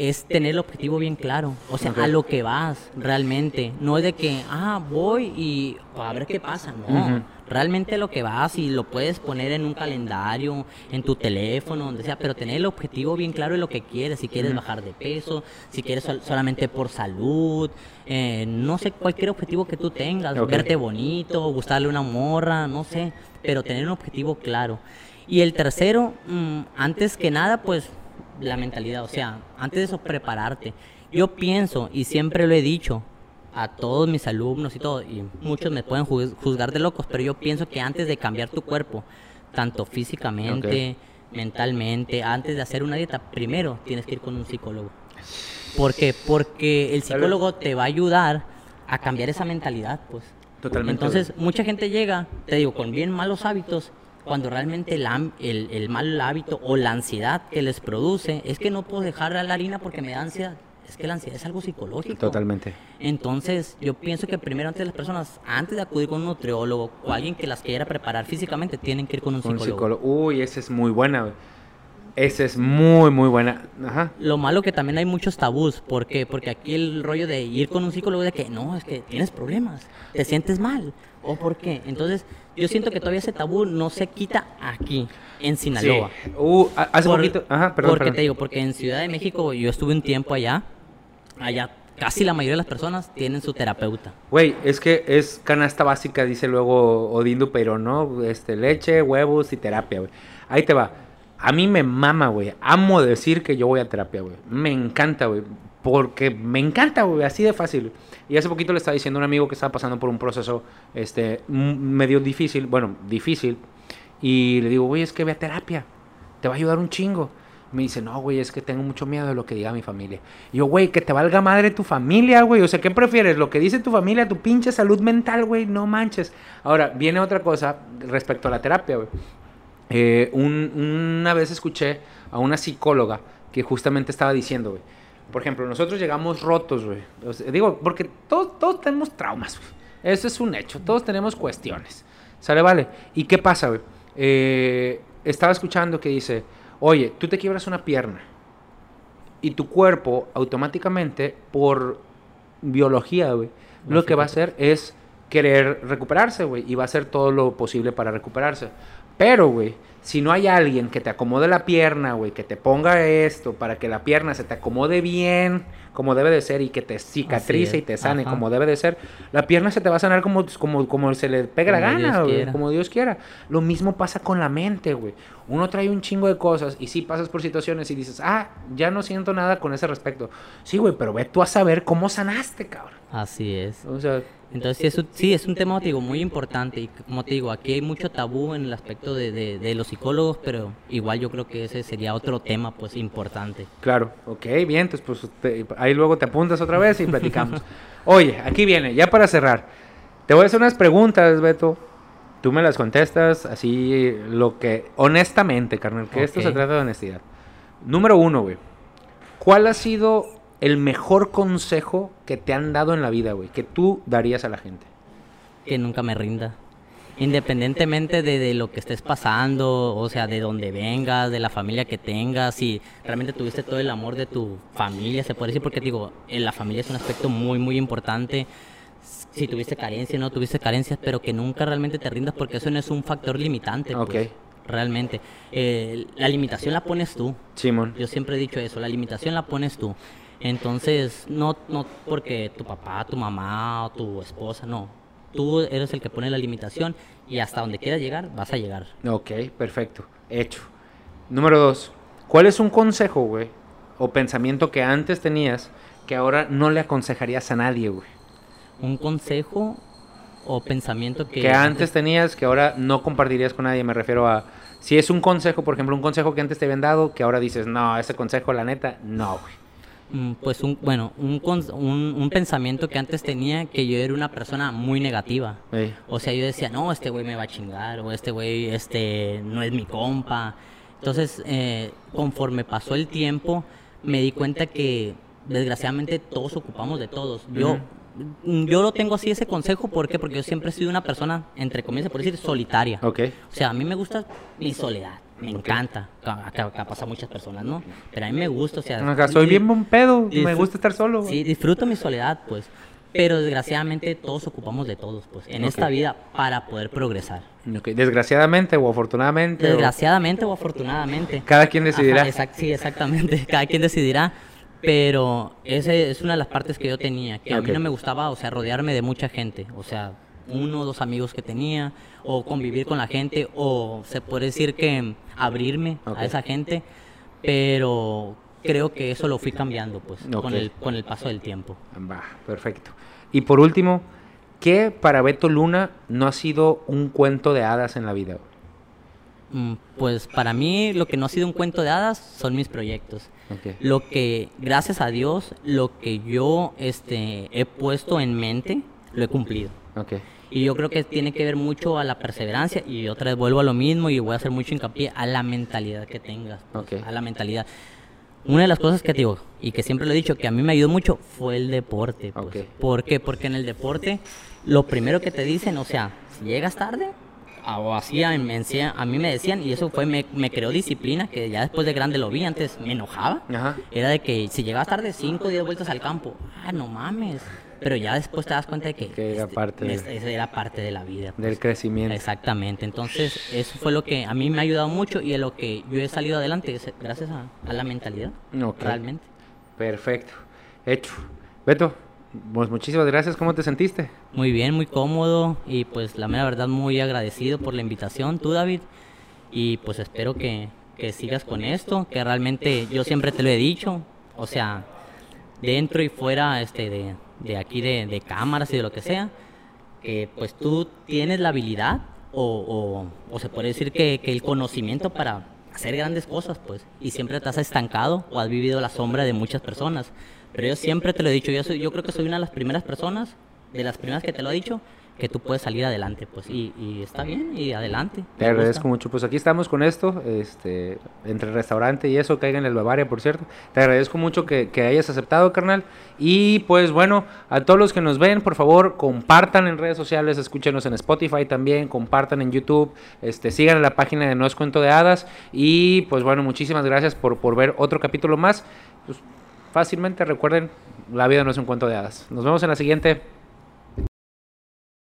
es tener el objetivo bien claro. O sea, a lo que vas realmente. No es de que, ah, voy y a ver qué pasa. No. Realmente lo que vas y lo puedes poner en un calendario, en tu teléfono, donde sea, pero tener el objetivo bien claro de lo que quieres. Si quieres bajar de peso, si quieres sol- solamente por salud, eh, no sé, cualquier objetivo que tú tengas, verte bonito, gustarle una morra, no sé, pero tener un objetivo claro. Y el tercero, mm, antes que nada, pues la mentalidad, o sea, antes de eso, prepararte. Yo pienso, y siempre lo he dicho a todos mis alumnos y todo, y muchos me pueden juz- juzgar de locos, pero yo pienso que antes de cambiar tu cuerpo, tanto físicamente, mentalmente, antes de hacer una dieta, primero tienes que ir con un psicólogo. ¿Por qué? Porque el psicólogo te va a ayudar a cambiar esa mentalidad, pues.
Totalmente,
Entonces, mucha gente llega, te digo, con bien malos hábitos, cuando realmente el, el, el mal hábito o la ansiedad que les produce es que no puedo dejar la harina porque me da ansiedad. Es que la ansiedad es algo psicológico.
Totalmente.
Entonces, yo pienso que primero antes las personas, antes de acudir con un nutriólogo o alguien que las quiera preparar físicamente, tienen que ir con un
Un
psicólogo.
psicólogo. Uy, esa es muy buena. Esa es muy, muy buena. Ajá.
Lo malo que también hay muchos tabús. ¿Por qué? Porque aquí el rollo de ir con un psicólogo de que no, es que tienes problemas, te sientes mal. ¿O por qué? Entonces, yo siento que todavía ese tabú no se quita aquí, en Sinaloa.
Sí. Uh, ha- hace
Por-
poquito. Ajá, perdón.
porque
perdón.
te digo, porque en Ciudad de México yo estuve un tiempo allá. Allá casi la mayoría de las personas tienen su terapeuta.
Güey, es que es canasta básica, dice luego Odín pero ¿no? Este, leche, huevos y terapia, güey. Ahí te va. A mí me mama, güey. Amo decir que yo voy a terapia, güey. Me encanta, güey. Porque me encanta, güey. Así de fácil. Y hace poquito le estaba diciendo a un amigo que estaba pasando por un proceso, este, medio difícil. Bueno, difícil. Y le digo, güey, es que ve a terapia. Te va a ayudar un chingo. Me dice, no, güey, es que tengo mucho miedo de lo que diga mi familia. Y yo, güey, que te valga madre tu familia, güey. O sea, ¿qué prefieres? Lo que dice tu familia, tu pinche salud mental, güey. No manches. Ahora, viene otra cosa respecto a la terapia, güey. Eh, un- una vez escuché a una psicóloga que justamente estaba diciendo, güey. Por ejemplo, nosotros llegamos rotos, güey. O sea, digo, porque todos, todos tenemos traumas, güey. Eso es un hecho. Todos tenemos cuestiones. Sale, vale. ¿Y qué pasa, güey? Eh, estaba escuchando que dice, oye, tú te quiebras una pierna y tu cuerpo automáticamente, por biología, güey, lo que va a hacer es querer recuperarse, güey, y va a hacer todo lo posible para recuperarse. Pero, güey, si no hay alguien que te acomode la pierna, güey, que te ponga esto para que la pierna se te acomode bien, como debe de ser, y que te cicatrice y te sane
Ajá.
como debe de ser, la pierna se te va a sanar como, como, como se le pegue la
Como Dios
gana, güey, como Dios quiera. Lo mismo pasa con la mente, güey. Uno trae un chingo de cosas y sí pasas por situaciones y dices, ah, ya no siento nada con ese respecto. Sí, güey, pero ve tú a saber cómo sanaste, cabrón.
Así es.
O sea,
Entonces sí es, un, sí, es un tema, te digo, muy importante. Y como te digo, aquí hay mucho tabú en el aspecto de, de- de los psicólogos, pero igual yo creo que ese sería otro tema, pues, importante.
Claro, ok, bien, entonces pues te- ahí luego te apuntas otra vez y platicamos. <laughs> Oye, aquí viene, ya para cerrar. Te voy a hacer unas preguntas, Beto. Tú me las contestas así, lo que, honestamente, carnal, que esto
Ok.
se trata de honestidad. Número uno, güey. ¿Cuál ha sido el mejor consejo que te han dado en la vida, güey? Que tú darías a la gente.
Que nunca me rinda. Independientemente de, de lo que estés pasando, o sea, de donde vengas, de la familia que tengas, si realmente tuviste todo el amor de tu familia, se puede decir, porque digo, en la familia es un aspecto muy, muy importante. Si tuviste carencias, no tuviste carencias, pero que nunca realmente te rindas porque eso no es un factor limitante. pues,
Ok.
realmente. Eh, la limitación la pones tú.
Simón.
Yo siempre he dicho eso, la limitación la pones tú. Entonces, no, no porque tu papá, tu mamá o tu esposa, no. Tú eres el que pone la limitación y hasta donde quieras llegar, vas a llegar.
Ok, perfecto. Hecho. Número dos. ¿Cuál es un consejo, güey? O pensamiento que antes tenías que ahora no le aconsejarías a nadie, güey.
Un consejo o pensamiento que...
Que antes tenías que ahora no compartirías con nadie. Me refiero a... Si es un consejo, por ejemplo, un consejo que antes te habían dado, que ahora dices, no, ese consejo, la neta, no, güey.
Mm, Pues un, bueno, un, un, un pensamiento que antes tenía que yo era una persona muy negativa. O sea, yo decía, no, este güey me va a chingar, o este güey este, no es mi compa. Entonces, eh, conforme pasó el tiempo, me di cuenta que desgraciadamente todos ocupamos de todos. Yo, yo lo tengo así ese consejo, ¿por qué? Porque yo siempre he sido una persona, entre comillas, por decir, solitaria.
Ok.
O sea, a mí me gusta mi soledad, me encanta. Ca- Acá, acá pasa a muchas personas, ¿no? Pero a mí me gusta, o sea...
Acá soy bien buen pedo, me gusta estar solo.
Sí, disfruto mi soledad, pues. Pero desgraciadamente todos ocupamos de todos, pues, en esta
Ok.
vida para poder progresar.
Ok, Desgraciadamente o afortunadamente. o-
Desgraciadamente o afortunadamente.
Cada quien decidirá.
Ajá, exact- sí, exactamente. <laughs> Cada quien decidirá. Pero esa es una de las partes que yo tenía, que a mí no me gustaba, o sea, rodearme de mucha gente. O sea, uno o dos amigos que tenía, o convivir con la gente, o se puede decir que abrirme a esa gente. Pero creo que eso lo fui cambiando, pues, con, el, con el paso del tiempo.
Va, perfecto. Y por último, ¿qué para Beto Luna no ha sido un cuento de hadas en la vida?
Mm, Pues para mí lo que no ha sido un cuento de hadas son mis proyectos.
Ok.
Lo que, gracias a Dios, lo que yo este, he puesto en mente, lo he cumplido.
Ok.
Y yo creo que tiene que ver mucho a la perseverancia y otra vez vuelvo a lo mismo y voy a hacer mucho hincapié a la mentalidad que tengas. pues,
Ok.
A la mentalidad. Una de las cosas que te digo y que siempre lo he dicho que a mí me ayudó mucho fue el deporte. Pues. ¿Por qué? Porque en el deporte lo primero que te dicen, o sea, si llegas tarde, o así a, me enseña- a mí me decían y eso fue, me, me creó disciplina que ya después de grande lo vi, antes me enojaba.
Ajá.
Era de que si llegabas tarde, 5 o 10 vueltas al campo, ah, no mames. Pero ya después te das cuenta de que,
Que era parte de-
es- esa era parte de la vida. pues.
Del crecimiento.
Exactamente, entonces eso fue lo que a mí me ha ayudado mucho y en lo que yo he salido adelante gracias a, a la mentalidad,
Ok.
realmente.
Perfecto. Hecho. Beto, pues muchísimas gracias. ¿Cómo te sentiste?
Muy bien, muy cómodo y pues la mera verdad muy agradecido por la invitación, tú David, y pues espero que, que sigas con esto, que realmente yo siempre te lo he dicho, o sea, dentro y fuera este, de, de aquí de, de cámaras y de lo que sea, que pues tú tienes la habilidad o, o- o se puede decir que, que el conocimiento para hacer grandes cosas, pues, y siempre te has estancado o has vivido la sombra de muchas personas. Pero yo siempre te lo he dicho, yo, soy, yo creo que soy una de las primeras personas, de las primeras que te lo he dicho, que tú puedes salir adelante, pues, y, está bien, y adelante.
Te agradezco mucho. Pues aquí estamos con esto, este, entre el restaurante y eso, caiga en el Bavaria, por cierto. Te agradezco mucho que, que hayas aceptado, carnal. Y pues bueno, a todos los que nos ven, por favor, compartan en redes sociales, escúchenos en Spotify también, compartan en YouTube, este, sigan la página de No es Cuento de Hadas. Y pues bueno, muchísimas gracias por, por ver otro capítulo más. Pues, fácilmente recuerden, la vida no es un cuento de hadas. Nos vemos en la siguiente.